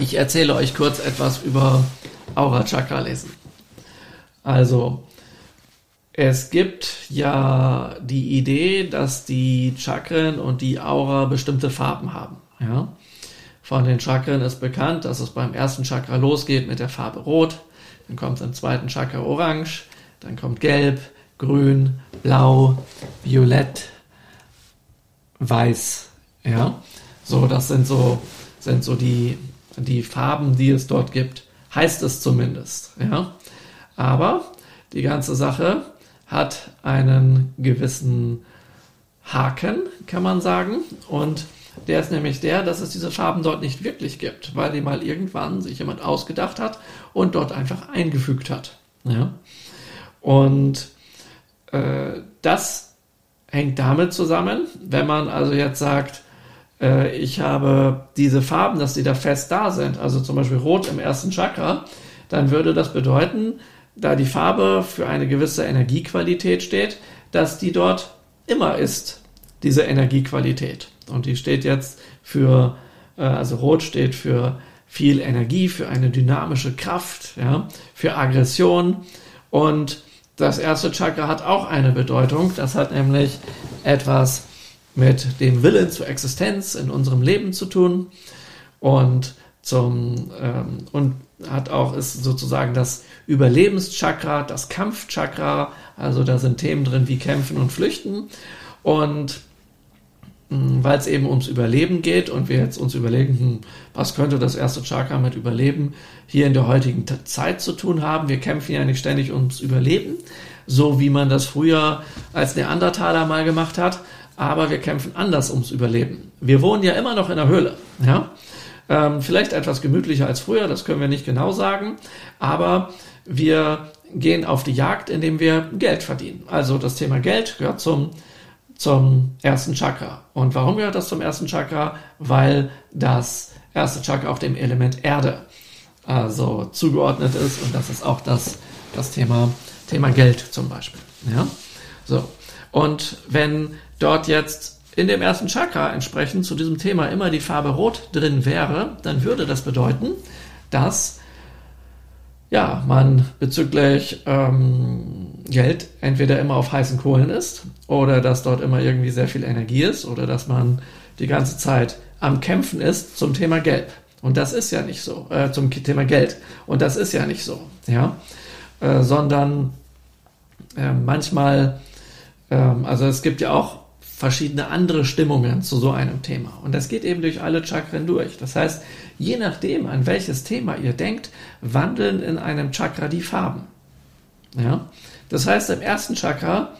Ich erzähle euch kurz etwas über Aura Chakra lesen. Also, es gibt ja die Idee, dass die Chakren und die Aura bestimmte Farben haben. Ja? Von den Chakren ist bekannt, dass es beim ersten Chakra losgeht mit der Farbe Rot, dann kommt im zweiten Chakra Orange, dann kommt Gelb, Grün, Blau, Violett, Weiß. Ja, so das sind so sind so die die Farben, die es dort gibt. Heißt es zumindest. Ja, aber die ganze Sache hat einen gewissen Haken, kann man sagen. Und der ist nämlich der, dass es diese Farben dort nicht wirklich gibt, weil die mal irgendwann sich jemand ausgedacht hat und dort einfach eingefügt hat. Ja? Und äh, das hängt damit zusammen, wenn man also jetzt sagt, äh, ich habe diese Farben, dass die da fest da sind, also zum Beispiel Rot im ersten Chakra, dann würde das bedeuten, da die Farbe für eine gewisse Energiequalität steht, dass die dort immer ist, diese Energiequalität. Und die steht jetzt für, äh, also Rot steht für viel Energie, für eine dynamische Kraft, ja, für Aggression. Und das erste Chakra hat auch eine Bedeutung. Das hat nämlich etwas mit dem Willen zur Existenz in unserem Leben zu tun. Und zum ähm, und hat auch ist sozusagen das Überlebenschakra, das Kampfchakra, also da sind Themen drin wie Kämpfen und Flüchten und hm, weil es eben ums Überleben geht und wir jetzt uns überlegen, hm, was könnte das erste Chakra mit Überleben hier in der heutigen Zeit zu tun haben. Wir kämpfen ja nicht ständig ums Überleben, so wie man das früher als Neandertaler mal gemacht hat, aber wir kämpfen anders ums Überleben. Wir wohnen ja immer noch in der Höhle, ja. Ähm, vielleicht etwas gemütlicher als früher, das können wir nicht genau sagen, aber wir gehen auf die Jagd, indem wir Geld verdienen. Also das Thema Geld gehört zum, zum ersten Chakra. Und warum gehört das zum ersten Chakra? Weil das erste Chakra auf dem Element Erde also zugeordnet ist und das ist auch das, das Thema, Thema Geld zum Beispiel. Ja? So. Und wenn dort jetzt in dem ersten Chakra entsprechend zu diesem Thema immer die Farbe Rot drin wäre, dann würde das bedeuten, dass ja, man bezüglich ähm, Geld entweder immer auf heißen Kohlen ist oder dass dort immer irgendwie sehr viel Energie ist oder dass man die ganze Zeit am Kämpfen ist zum Thema Gelb. Und das ist ja nicht so, äh, zum Thema Geld. Und das ist ja nicht so, ja, äh, sondern äh, manchmal, ähm, also es gibt ja auch verschiedene andere Stimmungen zu so einem Thema. Und das geht eben durch alle Chakren durch. Das heißt, je nachdem, an welches Thema ihr denkt, wandeln in einem Chakra die Farben. Ja? Das heißt, im ersten Chakra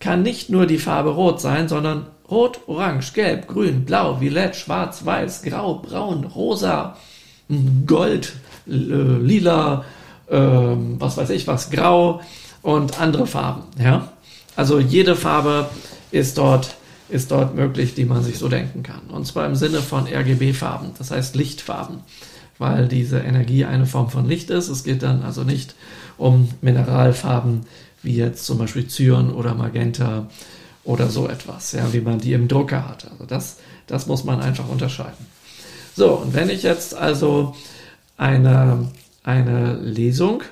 kann nicht nur die Farbe rot sein, sondern rot, orange, gelb, grün, blau, violett, schwarz, weiß, grau, braun, rosa, gold, lila, äh, was weiß ich was, grau und andere Farben. Ja? Also jede Farbe ist dort, ist dort möglich, die man sich so denken kann. Und zwar im Sinne von RGB-Farben, das heißt Lichtfarben, weil diese Energie eine Form von Licht ist. Es geht dann also nicht um Mineralfarben wie jetzt zum Beispiel Cyan oder Magenta oder so etwas, ja, wie man die im Drucker hat. Also das, das muss man einfach unterscheiden. So, und wenn ich jetzt also eine, eine Lesung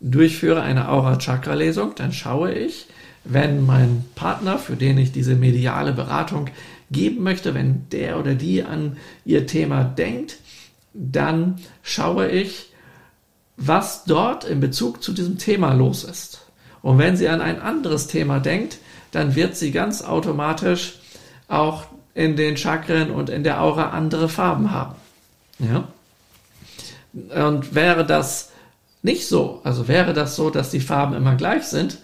durchführe, eine Aura-Chakra-Lesung, dann schaue ich, wenn mein Partner, für den ich diese mediale Beratung geben möchte, wenn der oder die an ihr Thema denkt, dann schaue ich, was dort in Bezug zu diesem Thema los ist. Und wenn sie an ein anderes Thema denkt, dann wird sie ganz automatisch auch in den Chakren und in der Aura andere Farben haben. Ja? Und wäre das nicht so, also wäre das so, dass die Farben immer gleich sind,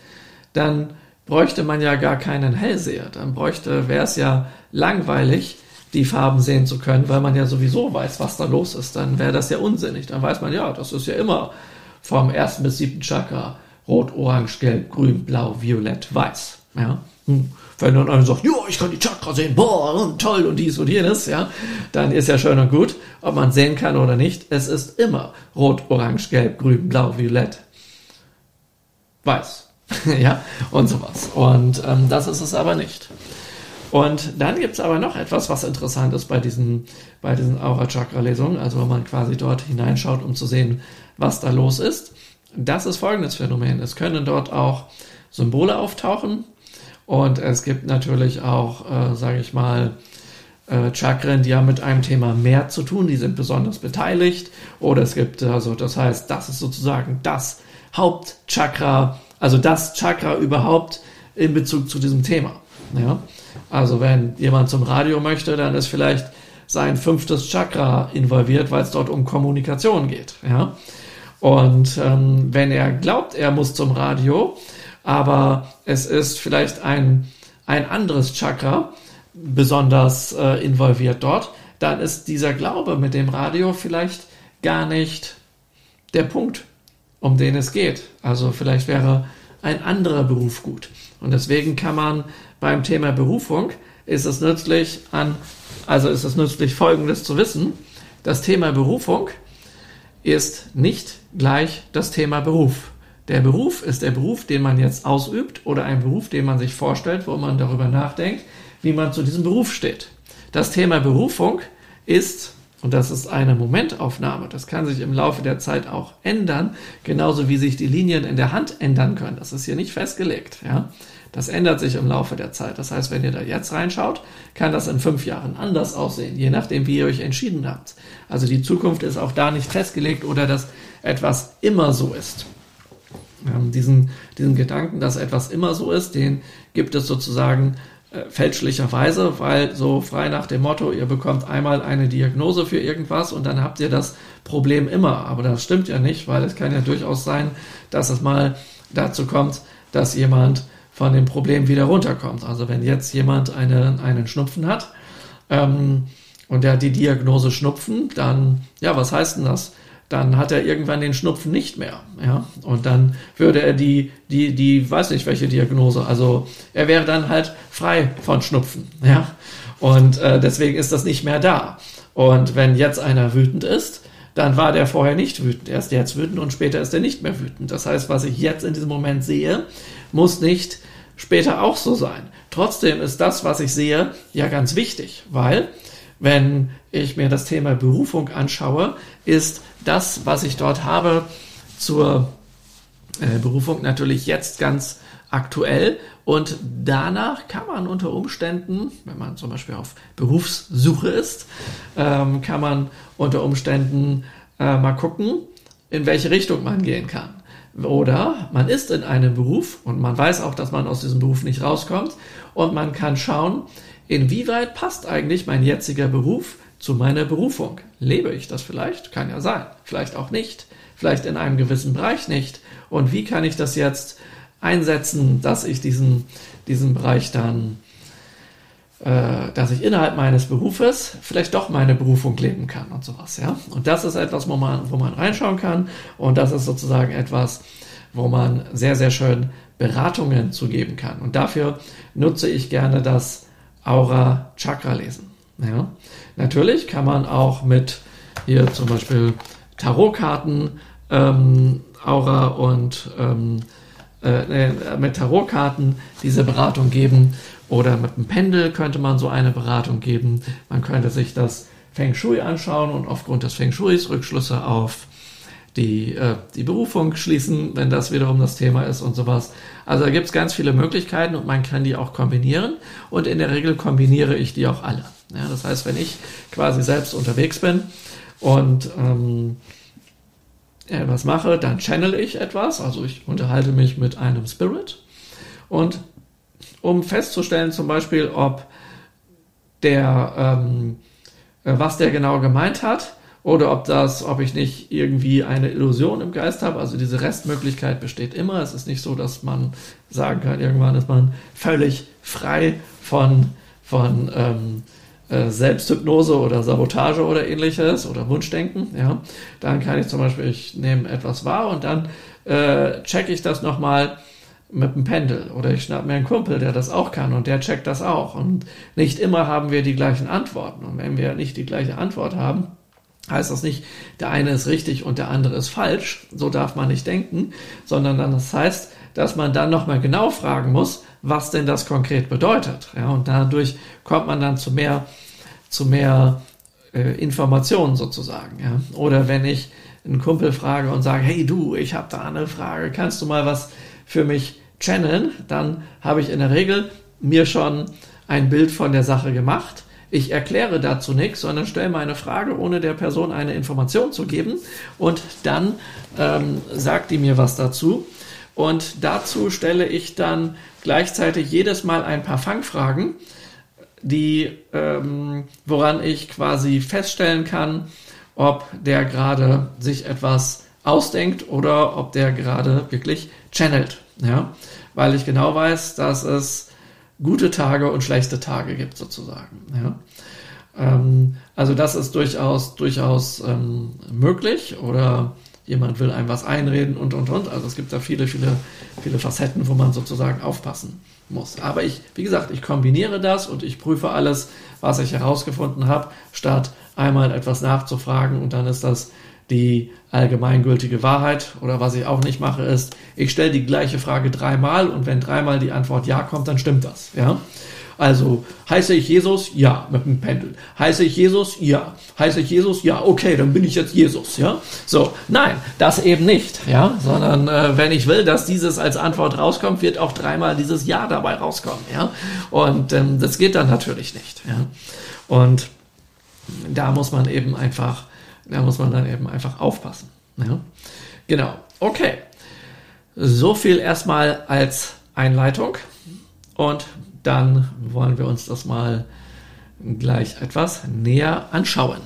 dann bräuchte man ja gar keinen Hellseher. Dann bräuchte, wäre es ja langweilig, die Farben sehen zu können, weil man ja sowieso weiß, was da los ist. Dann wäre das ja unsinnig. Dann weiß man, ja, das ist ja immer vom ersten bis siebten Chakra rot, orange, gelb, grün, blau, violett, weiß. Ja. Hm. Wenn dann einer sagt, ja, ich kann die Chakra sehen, boah, toll und dies und jenes, ja, dann ist ja schön und gut, ob man sehen kann oder nicht. Es ist immer rot, orange, gelb, grün, blau, violett, weiß. ja, und sowas. Und ähm, das ist es aber nicht. Und dann gibt es aber noch etwas, was interessant ist bei diesen, bei diesen Aura-Chakra-Lesungen, also wenn man quasi dort hineinschaut, um zu sehen, was da los ist. Das ist folgendes Phänomen. Es können dort auch Symbole auftauchen und es gibt natürlich auch, äh, sage ich mal, äh, Chakren, die haben mit einem Thema mehr zu tun, die sind besonders beteiligt. Oder es gibt, also das heißt, das ist sozusagen das Hauptchakra, also das Chakra überhaupt in Bezug zu diesem Thema. Ja? Also wenn jemand zum Radio möchte, dann ist vielleicht sein fünftes Chakra involviert, weil es dort um Kommunikation geht. Ja? Und ähm, wenn er glaubt, er muss zum Radio, aber es ist vielleicht ein, ein anderes Chakra besonders äh, involviert dort, dann ist dieser Glaube mit dem Radio vielleicht gar nicht der Punkt, um den es geht. Also vielleicht wäre ein anderer Beruf gut. Und deswegen kann man beim Thema Berufung ist es nützlich an, also ist es nützlich Folgendes zu wissen. Das Thema Berufung ist nicht gleich das Thema Beruf. Der Beruf ist der Beruf, den man jetzt ausübt oder ein Beruf, den man sich vorstellt, wo man darüber nachdenkt, wie man zu diesem Beruf steht. Das Thema Berufung ist, und das ist eine Momentaufnahme, das kann sich im Laufe der Zeit auch ändern, genauso wie sich die Linien in der Hand ändern können. Das ist hier nicht festgelegt. Ja? Das ändert sich im Laufe der Zeit. Das heißt, wenn ihr da jetzt reinschaut, kann das in fünf Jahren anders aussehen, je nachdem, wie ihr euch entschieden habt. Also die Zukunft ist auch da nicht festgelegt oder dass etwas immer so ist. Ähm, diesen, diesen Gedanken, dass etwas immer so ist, den gibt es sozusagen äh, fälschlicherweise, weil so frei nach dem Motto, ihr bekommt einmal eine Diagnose für irgendwas und dann habt ihr das Problem immer. Aber das stimmt ja nicht, weil es kann ja durchaus sein, dass es mal dazu kommt, dass jemand von dem Problem wieder runterkommt. Also wenn jetzt jemand eine, einen Schnupfen hat ähm, und der hat die Diagnose Schnupfen, dann, ja, was heißt denn das? Dann hat er irgendwann den Schnupfen nicht mehr, ja, und dann würde er die, die, die, weiß nicht welche Diagnose, also er wäre dann halt frei von Schnupfen, ja, und äh, deswegen ist das nicht mehr da. Und wenn jetzt einer wütend ist, dann war der vorher nicht wütend. Er ist jetzt wütend und später ist er nicht mehr wütend. Das heißt, was ich jetzt in diesem Moment sehe, muss nicht später auch so sein. Trotzdem ist das, was ich sehe, ja ganz wichtig, weil wenn ich mir das Thema Berufung anschaue, ist das, was ich dort habe, zur äh, Berufung natürlich jetzt ganz aktuell und danach kann man unter Umständen, wenn man zum Beispiel auf Berufssuche ist, ähm, kann man unter Umständen äh, mal gucken, in welche Richtung man gehen kann. Oder man ist in einem Beruf und man weiß auch, dass man aus diesem Beruf nicht rauskommt und man kann schauen, inwieweit passt eigentlich mein jetziger Beruf zu meiner Berufung. Lebe ich das vielleicht? Kann ja sein. Vielleicht auch nicht. Vielleicht in einem gewissen Bereich nicht. Und wie kann ich das jetzt einsetzen, dass ich diesen, diesen Bereich dann äh, dass ich innerhalb meines Berufes vielleicht doch meine Berufung leben kann und sowas, ja. Und das ist etwas, wo man, wo man reinschauen kann und das ist sozusagen etwas, wo man sehr, sehr schön Beratungen zugeben kann. Und dafür nutze ich gerne das Aura Chakra lesen. Ja. Natürlich kann man auch mit hier zum Beispiel Tarotkarten ähm, Aura und ähm, äh, mit Tarotkarten diese Beratung geben. Oder mit dem Pendel könnte man so eine Beratung geben. Man könnte sich das Feng Shui anschauen und aufgrund des Feng Shuis Rückschlüsse auf die, äh, die Berufung schließen, wenn das wiederum das Thema ist und sowas. Also da gibt es ganz viele Möglichkeiten und man kann die auch kombinieren und in der Regel kombiniere ich die auch alle. Ja, das heißt, wenn ich quasi selbst unterwegs bin und ähm, etwas mache, dann channel ich etwas, also ich unterhalte mich mit einem Spirit und um festzustellen zum Beispiel, ob der, ähm, äh, was der genau gemeint hat oder ob das, ob ich nicht irgendwie eine Illusion im Geist habe. Also diese Restmöglichkeit besteht immer. Es ist nicht so, dass man sagen kann, irgendwann ist man völlig frei von, von ähm, äh, Selbsthypnose oder Sabotage oder ähnliches oder Wunschdenken. Ja, dann kann ich zum Beispiel, ich nehme etwas wahr und dann äh, checke ich das nochmal mit dem Pendel oder ich schnapp mir einen Kumpel, der das auch kann und der checkt das auch. Und nicht immer haben wir die gleichen Antworten. Und wenn wir nicht die gleiche Antwort haben, heißt das nicht, der eine ist richtig und der andere ist falsch. So darf man nicht denken, sondern dann das heißt, dass man dann nochmal genau fragen muss, was denn das konkret bedeutet. Ja, und dadurch kommt man dann zu mehr, zu mehr äh, Informationen sozusagen. Ja. Oder wenn ich einen Kumpel frage und sage, hey du, ich habe da eine Frage, kannst du mal was für mich channeln? Dann habe ich in der Regel mir schon ein Bild von der Sache gemacht ich erkläre dazu nichts, sondern stelle meine Frage, ohne der Person eine Information zu geben. Und dann ähm, sagt die mir was dazu. Und dazu stelle ich dann gleichzeitig jedes Mal ein paar Fangfragen, die, ähm, woran ich quasi feststellen kann, ob der gerade sich etwas ausdenkt oder ob der gerade wirklich channelt. Ja? Weil ich genau weiß, dass es gute Tage und schlechte Tage gibt, sozusagen. Ja. Ähm, also das ist durchaus, durchaus ähm, möglich oder jemand will einem was einreden und, und, und. Also es gibt da viele, viele, viele Facetten, wo man sozusagen aufpassen muss. Aber ich, wie gesagt, ich kombiniere das und ich prüfe alles, was ich herausgefunden habe, statt einmal etwas nachzufragen und dann ist das die allgemeingültige Wahrheit oder was ich auch nicht mache ist, ich stelle die gleiche Frage dreimal und wenn dreimal die Antwort ja kommt, dann stimmt das, ja. Also, heiße ich Jesus? Ja, mit dem Pendel. Heiße ich Jesus? Ja. Heiße ich Jesus? Ja. Okay, dann bin ich jetzt Jesus, ja. So, nein, das eben nicht, ja. Sondern, äh, wenn ich will, dass dieses als Antwort rauskommt, wird auch dreimal dieses Ja dabei rauskommen, ja. Und ähm, das geht dann natürlich nicht, ja. Und da muss man eben einfach da muss man dann eben einfach aufpassen. Ja? Genau. Okay. So viel erstmal als Einleitung. Und dann wollen wir uns das mal gleich etwas näher anschauen.